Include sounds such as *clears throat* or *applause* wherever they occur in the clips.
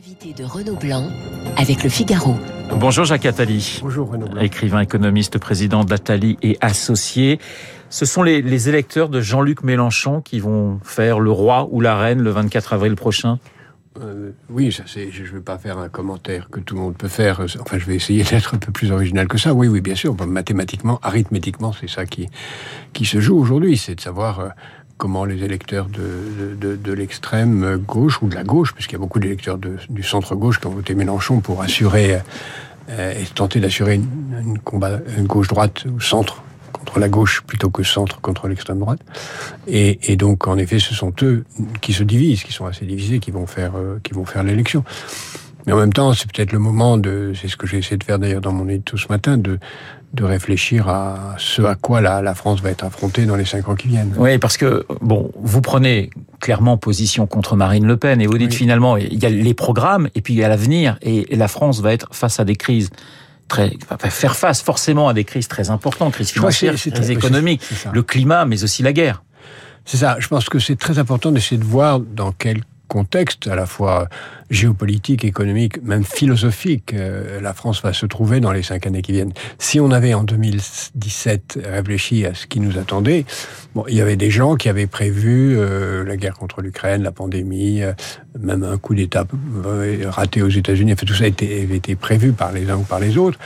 Invité de Renaud Blanc avec le Figaro. Bonjour Jacques Attali. Bonjour Renaud Blanc. Écrivain, économiste, président d'Attali et associé. Ce sont les, les électeurs de Jean-Luc Mélenchon qui vont faire le roi ou la reine le 24 avril prochain? Euh, oui, ça c'est. Je ne vais pas faire un commentaire que tout le monde peut faire. Enfin, je vais essayer *laughs* d'être un peu plus original que ça. Oui, oui, bien sûr. Mathématiquement, arithmétiquement, c'est ça qui qui se joue aujourd'hui, c'est de savoir. Comment les électeurs de, de, l'extrême gauche ou de la gauche, puisqu'il y a beaucoup d'électeurs du centre gauche qui ont voté Mélenchon pour assurer euh, et tenter d'assurer une, combat une gauche droite ou centre contre la gauche plutôt que centre contre l'extrême droite. Et, et donc, en effet, ce sont eux qui se divisent, qui sont assez divisés, qui vont faire, euh, qui vont faire l'élection. Mais en même temps, c'est peut-être le moment de, c'est ce que j'ai essayé de faire d'ailleurs dans mon édito ce matin, de, de réfléchir à ce à quoi la, la France va être affrontée dans les cinq ans qui viennent. Oui, parce que, bon, vous prenez clairement position contre Marine Le Pen et vous dites Oui. finalement, il y a les programmes et puis il y a l'avenir et, la France va être face à des crises très, va faire face forcément à des crises très importantes, crises financières, crises économiques, le climat, mais aussi la guerre. C'est ça. Je pense que c'est très important d'essayer de voir dans quel contexte, à la fois géopolitique, économique, même philosophique, euh, la France va se trouver dans les cinq années qui viennent. Si on avait en 2017 réfléchi à ce qui nous attendait, bon, il y avait des gens qui avaient prévu euh, la guerre contre l'Ukraine, la pandémie, euh, même un coup d'État raté aux États-Unis. Enfin, tout ça avait été prévu par les uns ou par les autres.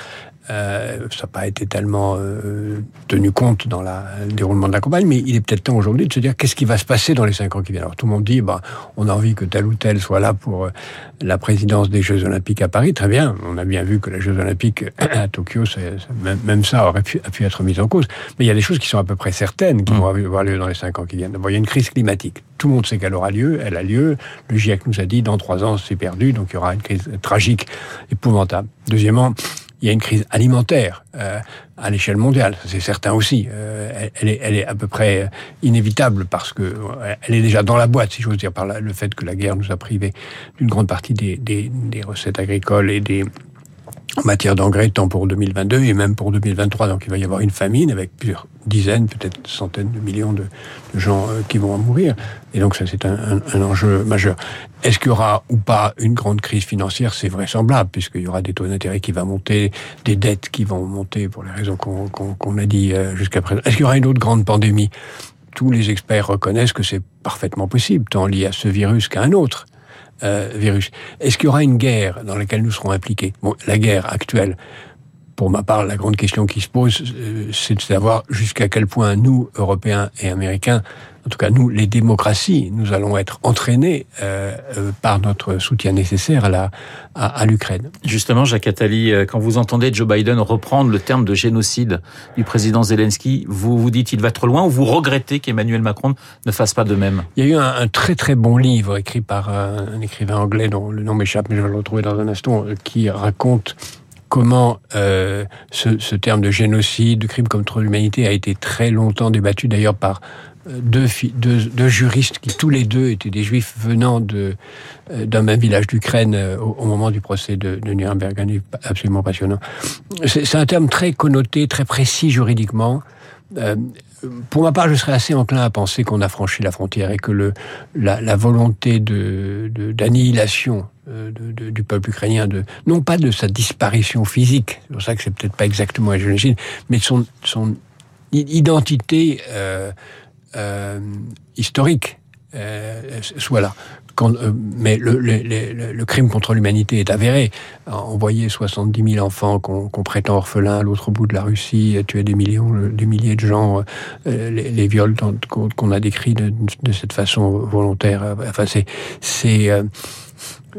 Euh, ça n'a pas été tellement euh, tenu compte dans la, le déroulement de la campagne, mais il est peut-être temps aujourd'hui de se dire qu'est-ce qui va se passer dans les cinq ans qui viennent. Alors tout le monde dit, bah, on a envie que tel ou tel soit là pour euh, la présidence des Jeux Olympiques à Paris. Très bien, on a bien vu que les Jeux Olympiques *clears throat* à Tokyo, même, même ça aurait pu, a pu être mis en cause. Mais il y a des choses qui sont à peu près certaines qui Mm. vont avoir lieu dans les cinq ans qui viennent. D'abord, il y a une crise climatique. Tout le monde sait qu'elle aura lieu, elle a lieu. Le GIEC nous a dit, dans trois ans, c'est perdu, donc il y aura une crise tragique, épouvantable. Deuxièmement, il y a une crise alimentaire euh, à l'échelle mondiale, c'est certain aussi. Euh, elle, est, à peu près inévitable parce que euh, elle est déjà dans la boîte, si j'ose dire, par le fait que la guerre nous a privés d'une grande partie des recettes agricoles et des en matière d'engrais, tant pour 2022 et même pour 2023. Donc il va y avoir une famine avec plusieurs dizaines, peut-être centaines de millions de, gens euh, qui vont en mourir. Et donc ça, c'est un, enjeu majeur. Est-ce qu'il y aura ou pas une grande crise financière? C'est vraisemblable, puisqu'il y aura des taux d'intérêt qui vont monter, des dettes qui vont monter pour les raisons qu'on a dit euh, jusqu'à présent. Est-ce qu'il y aura une autre grande pandémie? Tous les experts reconnaissent que c'est parfaitement possible, tant lié à ce virus qu'à un autre virus. Est-ce qu'il y aura une guerre dans laquelle nous serons impliqués? La guerre actuelle, pour ma part, la grande question qui se pose, euh, c'est de savoir jusqu'à quel point nous, Européens et Américains, en tout cas nous, les démocraties, nous allons être entraînés euh, euh, par notre soutien nécessaire à la à, à l'Ukraine. Justement, Jacques Attali, euh, quand vous entendez Joe Biden reprendre le terme de génocide du président Zelensky, vous vous dites il va trop loin ou vous regrettez qu'Emmanuel Macron ne fasse pas de même? Il y a eu un, un très très bon livre écrit par un, un écrivain anglais dont le nom m'échappe, mais je vais le retrouver dans un instant, qui raconte comment euh, ce, ce terme de génocide, de crime contre l'humanité a été très longtemps débattu d'ailleurs par deux, juristes qui tous les deux étaient des juifs venant euh, d'un même village d'Ukraine euh, au, moment du procès de, Nuremberg, un absolument passionnant. C'est un terme très connoté, très précis juridiquement. Euh, pour ma part, je serais assez enclin à penser qu'on a franchi la frontière et que le, la, volonté d'annihilation de, du peuple ukrainien, de, non pas de sa disparition physique, c'est pour ça que c'est peut-être pas exactement un génocide, mais de son, son identité euh, historique euh, soit là. Quand, euh, mais le, le, le, le crime contre l'humanité est avéré. Envoyer 70 000 enfants qu'on prétend orphelins à l'autre bout de la Russie, tuer des millions, euh, des milliers de gens, euh, les, les viols qu'on a décrits de, de cette façon volontaire. euh, Enfin, c'est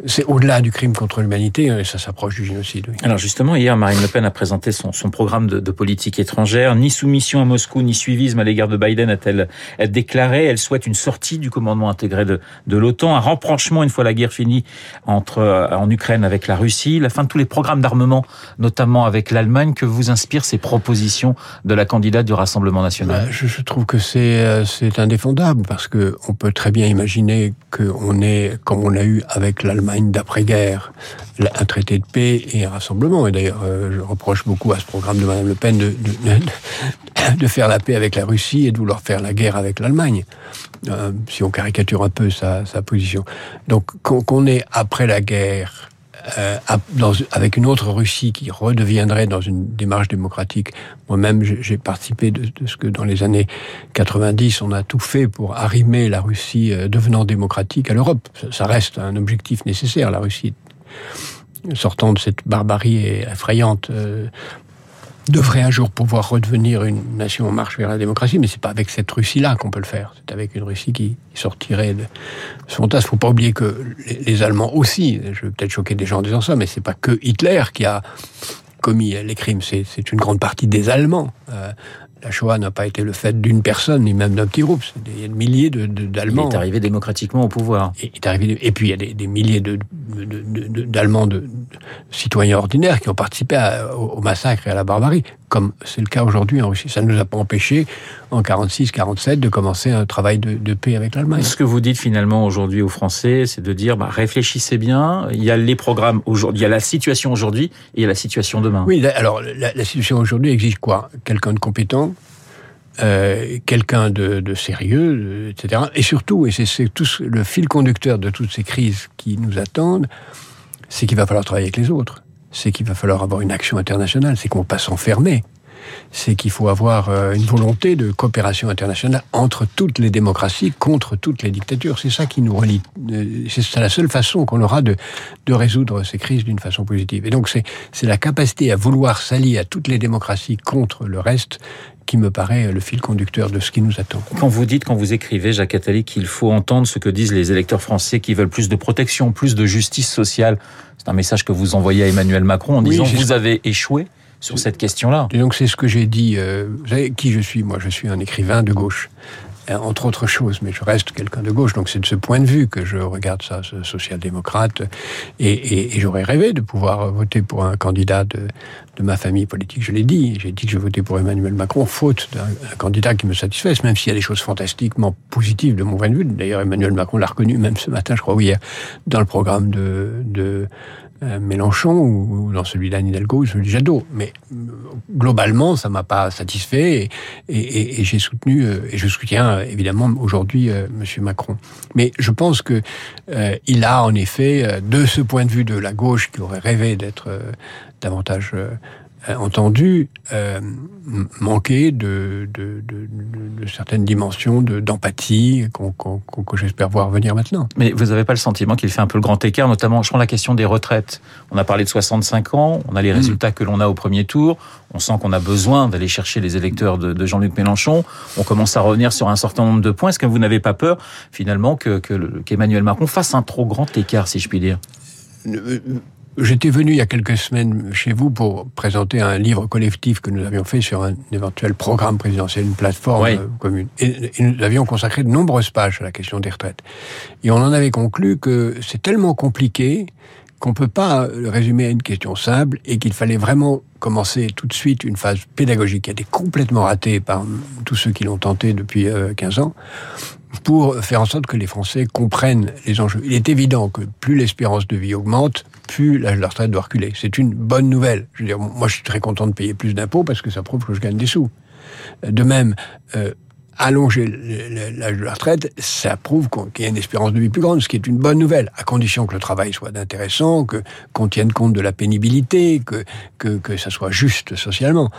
c'est euh, au-delà du crime contre l'humanité et ça s'approche du génocide. Oui. Alors justement, hier, Marine Le Pen a présenté son, son programme de, de politique étrangère. Ni soumission à Moscou, ni suivisme à l'égard de Biden a-t-elle déclaré. Elle souhaite une sortie du commandement intégré de, de l'OTAN, un rapprochement une fois la guerre finie entre euh, en Ukraine avec la Russie, la fin de tous les programmes d'armement, notamment avec l'Allemagne. Que vous inspirent ces propositions de la candidate du Rassemblement national? Bah, je, je trouve que c'est euh, c'est indéfendable parce que on peut très bien imaginer qu'on est comme on l'a eu avec l'Allemagne d'après-guerre, un traité de paix et un rassemblement. Et d'ailleurs, euh, je reproche beaucoup à ce programme de Mme Le Pen de, de, faire la paix avec la Russie et de vouloir faire la guerre avec l'Allemagne, euh, si on caricature un peu sa, sa position. Donc qu'on est après la guerre euh, avec une autre Russie qui redeviendrait dans une démarche démocratique. Moi-même, j'ai participé de, de, ce que dans les années 90, on a tout fait pour arrimer la Russie euh, devenant démocratique à l'Europe. Ça reste un objectif nécessaire, la Russie sortant de cette barbarie effrayante euh, devrait un jour pouvoir redevenir une nation en marche vers la démocratie, mais c'est pas avec cette Russie-là qu'on peut le faire. C'est avec une Russie qui sortirait de son tas. Faut pas oublier que les Allemands aussi, je vais peut-être choquer des gens en disant ça, mais c'est pas que Hitler qui a commis les crimes, c'est une grande partie des Allemands. Euh, la Shoah n'a pas été le fait d'une personne, ni même d'un petit groupe. Il y a des milliers d'Allemands. De, il est arrivé démocratiquement au pouvoir. Et, est arrivé, et puis il y a des, des milliers d'Allemands, de, citoyens ordinaires qui ont participé à, au, massacre et à la barbarie, comme c'est le cas aujourd'hui en Russie. Ça ne nous a pas empêché, en 46-47, de commencer un travail de, de paix avec l'Allemagne. Ce que vous dites finalement aujourd'hui aux Français, c'est de dire bah, réfléchissez bien. Il y a les programmes aujourd'hui, il y a la situation aujourd'hui et il y a la situation demain. Oui, alors la, la situation aujourd'hui exige quoi? Quelqu'un de compétent, euh, quelqu'un de, de, sérieux, etc. Et surtout, et c'est tout le fil conducteur de toutes ces crises qui nous attendent, c'est qu'il va falloir travailler avec les autres. C'est qu'il va falloir avoir une action internationale. C'est qu'on ne va pas s'enfermer. C'est qu'il faut avoir euh, une volonté de coopération internationale entre toutes les démocraties contre toutes les dictatures. C'est ça qui nous relie. Euh, c'est la seule façon qu'on aura de, de résoudre ces crises d'une façon positive. Et donc c'est la capacité à vouloir s'allier à toutes les démocraties contre le reste qui me paraît le fil conducteur de ce qui nous attend. Quand vous dites, quand vous écrivez, Jacques Attali, qu'il faut entendre ce que disent les électeurs français qui veulent plus de protection, plus de justice sociale, c'est un message que vous envoyez à Emmanuel Macron en disant oui, vous avez échoué sur cette question-là. Et donc c'est ce que j'ai dit. Euh, vous savez qui je suis? Moi, je suis un écrivain de gauche. Euh, entre autres choses, mais je reste quelqu'un de gauche, donc c'est de ce point de vue que je regarde ça, ce social-démocrate, et, et, et j'aurais rêvé de pouvoir voter pour un candidat de, de ma famille politique, je l'ai dit, j'ai dit que je votais pour Emmanuel Macron, faute d'un candidat qui me satisfasse, même s'il y a des choses fantastiquement positives de mon point de vue, d'ailleurs Emmanuel Macron l'a reconnu même ce matin, je crois, hier, dans le programme de, de euh, Mélenchon ou dans celui d'Anne Hidalgo ou celui de Jadot. Mais euh, globalement, ça m'a pas satisfait et, et, et j'ai soutenu euh, et je soutiens évidemment aujourd'hui Monsieur Macron. Mais je pense que il a en effet, de ce point de vue de la gauche qui aurait rêvé d'être davantage entendu euh, manquer de, de, de, de, certaines dimensions d'empathie qu'on qu que j'espère voir venir maintenant. Mais vous n'avez pas le sentiment qu'il fait un peu le grand écart, notamment, je prends la question des retraites. On a parlé de 65 ans, on a les résultats mmh. que l'on a au premier tour, on sent qu'on a besoin d'aller chercher les électeurs de, de Jean-Luc Mélenchon, on commence à revenir sur un certain nombre de points. Est-ce que vous n'avez pas peur, finalement, qu'Emmanuel que, Macron fasse un trop grand écart, si je puis dire? J'étais venu il y a quelques semaines chez vous pour présenter un livre collectif que nous avions fait sur un éventuel programme présidentiel, une plateforme oui. commune. Et, et, nous avions consacré de nombreuses pages à la question des retraites. Et on en avait conclu que c'est tellement compliqué qu'on peut pas le résumer à une question simple et qu'il fallait vraiment commencer tout de suite une phase pédagogique qui a été complètement ratée par tous ceux qui l'ont tenté depuis 15 ans pour faire en sorte que les Français comprennent les enjeux. Il est évident que plus l'espérance de vie augmente, plus l'âge de la retraite doit reculer. C'est une bonne nouvelle. Je veux dire, moi, je suis très content de payer plus d'impôts parce que ça prouve que je gagne des sous. De même, euh, allonger l'âge de la retraite, ça prouve qu'il y a une espérance de vie plus grande, ce qui est une bonne nouvelle, à condition que le travail soit intéressant, que qu'on tienne compte de la pénibilité, que que, que ça soit juste socialement.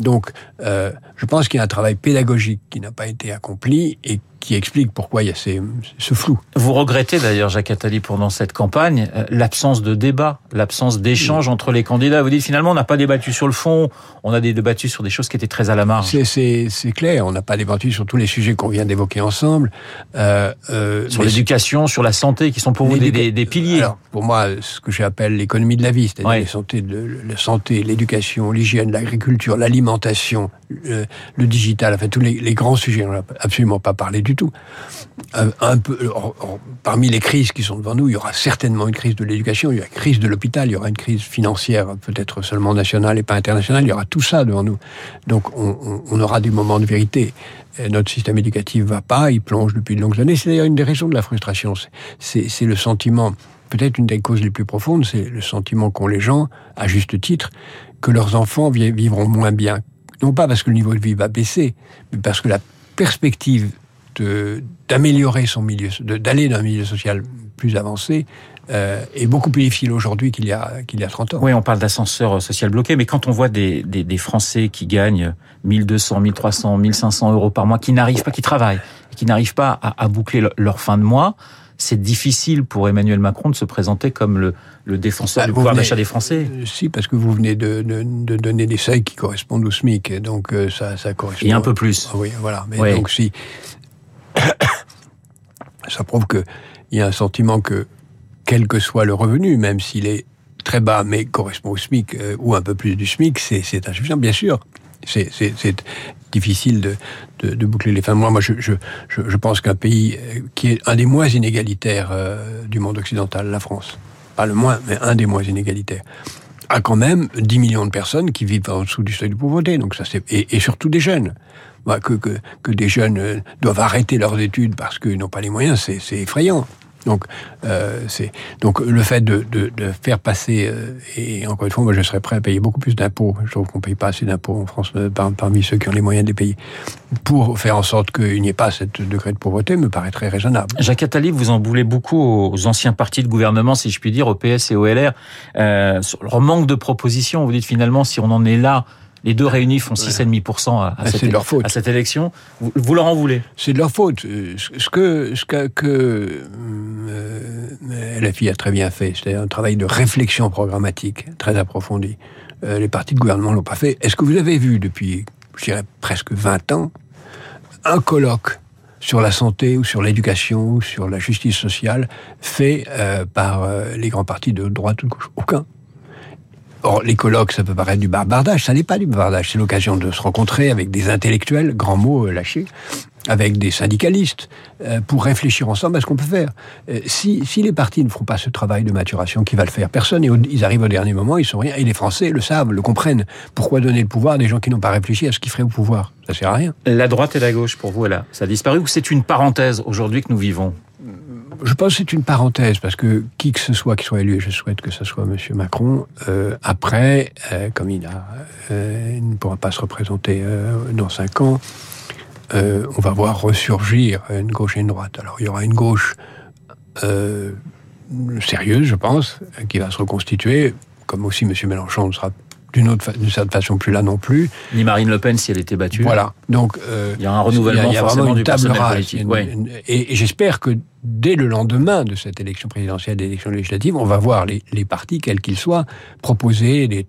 Donc, euh, je pense qu'il y a un travail pédagogique qui n'a pas été accompli et qui explique pourquoi il y a ces, ce flou. Vous regrettez d'ailleurs, Jacques Attali, pendant cette campagne, euh, l'absence de débat, l'absence d'échange oui. entre les candidats. Vous dites finalement, on n'a pas débattu sur le fond, on a débattu sur des choses qui étaient très à la marge. C'est clair, on n'a pas débattu sur tous les sujets qu'on vient d'évoquer ensemble. Euh, euh, sur l'éducation, sur la santé, qui sont pour vous des, des, des, piliers. Alors, pour moi, ce que j'appelle l'économie de la vie, c'est-à-dire oui. la santé, l'éducation, l'hygiène, l'agriculture, l'alimentation, le, digital, enfin tous les, grands sujets, on n'a absolument pas parlé du tout. Un, un peu, parmi les crises qui sont devant nous, il y aura certainement une crise de l'éducation, il y aura une crise de l'hôpital, il y aura une crise financière, peut-être seulement nationale et pas internationale, il y aura tout ça devant nous. Donc on, aura des moments de vérité. Notre système éducatif va pas, il plonge depuis de longues années. C'est d'ailleurs une des raisons de la frustration. C'est le sentiment peut-être une des causes les plus profondes, c'est le sentiment qu'ont les gens, à juste titre, que leurs enfants vivront moins bien. Non pas parce que le niveau de vie va baisser, mais parce que la perspective d'améliorer son milieu, d'aller dans un milieu social plus avancé, euh, est beaucoup plus difficile aujourd'hui qu'il y, a, qu'il y a 30 ans. Oui, on parle d'ascenseur social bloqué, mais quand on voit des, des, des, Français qui gagnent 1200, 1300, 1500 euros par mois, qui n'arrivent pas, qui travaillent, qui n'arrivent pas à, à, boucler leur fin de mois, c'est difficile pour Emmanuel Macron de se présenter comme le, le défenseur bah, du pouvoir d'achat des Français. Euh, si, parce que vous venez de, de, de, donner des seuils qui correspondent au SMIC, donc euh, ça, ça correspond. Et un peu plus. Ah oui, voilà. Mais donc si *coughs* ça prouve qu'il y a un sentiment que, quel que soit le revenu, même s'il est très bas, mais correspond au SMIC euh, ou un peu plus du SMIC, c'est insuffisant, bien sûr. C'est difficile de, boucler les fins. Moi, je, pense qu'un pays euh, qui est un des moins inégalitaires euh, du monde occidental, la France, pas le moins, mais un des moins inégalitaires, a quand même 10 millions de personnes qui vivent en dessous du seuil de pauvreté. Donc ça, et, surtout des jeunes. Que, des jeunes doivent arrêter leurs études parce qu'ils n'ont pas les moyens, c'est effrayant. Donc, euh, donc le fait de, de, faire passer euh, et encore une fois, moi je serais prêt à payer beaucoup plus d'impôts. Je trouve qu'on paye pas assez d'impôts en France euh, par, parmi ceux qui ont les moyens de les payer pour faire en sorte qu'il n'y ait pas cette degré de pauvreté me paraît très raisonnable. Jacques Attali, vous en voulez beaucoup aux anciens partis de gouvernement, si je puis dire, au PS et au LR, euh, sur leur manque de propositions. Vous dites finalement, si on en est là les deux réunis font 6,5% à, à, cette, leur faute. à cette élection. Vous, vous leur en voulez? C'est de leur faute. Ce que, ce que, que euh, LFI a très bien fait, c'est un travail de réflexion programmatique très approfondi. Euh, les partis de gouvernement l'ont pas fait. Est-ce que vous avez vu depuis, je dirais, presque 20 ans, un colloque sur la santé ou sur l'éducation ou sur la justice sociale fait euh, par euh, les grands partis de droite ou de gauche? Aucun. Or, les colloques, ça peut paraître du barbardage, ça n'est pas du barbardage, c'est l'occasion de se rencontrer avec des intellectuels, grands mots euh, lâchés, avec des syndicalistes, euh, pour réfléchir ensemble à ce qu'on peut faire. Euh, si, si les partis ne font pas ce travail de maturation, qui va le faire Personne, et ils arrivent au dernier moment, ils sont rien, et les Français le savent, le comprennent. Pourquoi donner le pouvoir à des gens qui n'ont pas réfléchi à ce qu'ils feraient au pouvoir? Ça sert à rien. La droite et la gauche, pour vous, là, ça a disparu ou c'est une parenthèse aujourd'hui que nous vivons? Je pense que c'est une parenthèse parce que qui que ce soit qui soit élu, et je souhaite que ce soit Monsieur Macron, euh, après, euh, comme euh, il ne pourra pas se représenter dans cinq ans, on va voir ressurgir une gauche et une droite. Alors il y aura une gauche sérieuse, je pense, qui va se reconstituer, comme aussi Monsieur Mélenchon ne sera d'une certaine façon plus là non plus. Ni Marine Le Pen si elle était battue. Voilà. Donc euh, il y a un renouvellement il y a, vraiment une table rase. Ouais. Et, et j'espère que dès le lendemain de cette élection présidentielle, d'élection législative, on va voir les, les partis, quels qu'ils soient, proposer des,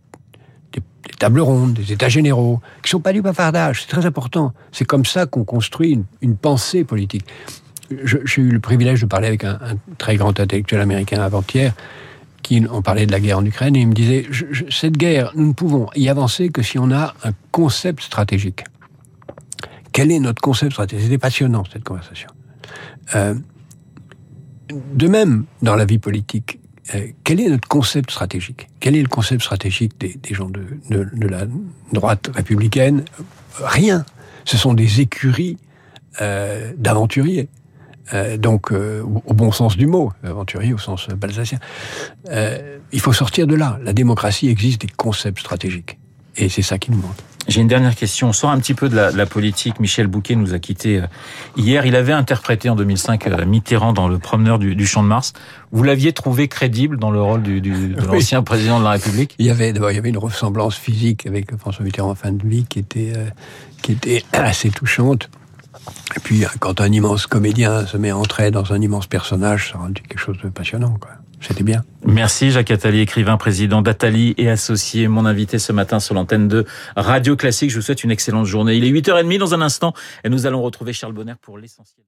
tables rondes, des états généraux, qui sont pas du bavardage. C'est très important. C'est comme ça qu'on construit une, une pensée politique. J'ai eu le privilège de parler avec un, un très grand intellectuel américain avant-hier qui ont parlait de la guerre en Ukraine, et il me disait, cette guerre, nous ne pouvons y avancer que si on a un concept stratégique. Quel est notre concept stratégique? C'était passionnant, cette conversation. Euh, de même, dans la vie politique, euh, quel est notre concept stratégique? Quel est le concept stratégique des, gens de, la droite républicaine? Rien. Ce sont des écuries euh, d'aventuriers. Euh, donc euh, au bon sens du mot, aventurier au sens balsacien. Euh, il faut sortir de là. La démocratie existe des concepts stratégiques. Et c'est ça qui nous manque. J'ai une dernière question. On sort un petit peu de la, de la, politique. Michel Bouquet nous a quittés hier. Il avait interprété en 2005 Mitterrand dans Le Promeneur du, du Champ de Mars. Vous l'aviez trouvé crédible dans le rôle du, du, de *laughs* l'ancien oui. président de la République? Il y avait d'abord il y avait une ressemblance physique avec François Mitterrand en fin de vie qui était euh, qui était *clears throat* assez touchante. Et puis, quand un immense comédien se met à entrer dans un immense personnage, ça rend quelque chose de passionnant. C'était bien. Merci Jacques Attali, écrivain, président d'Atali et associé, mon invité ce matin sur l'antenne de Radio Classique. Je vous souhaite une excellente journée. Il est 8h30 dans un instant et nous allons retrouver Charles Bonner pour l'essentiel.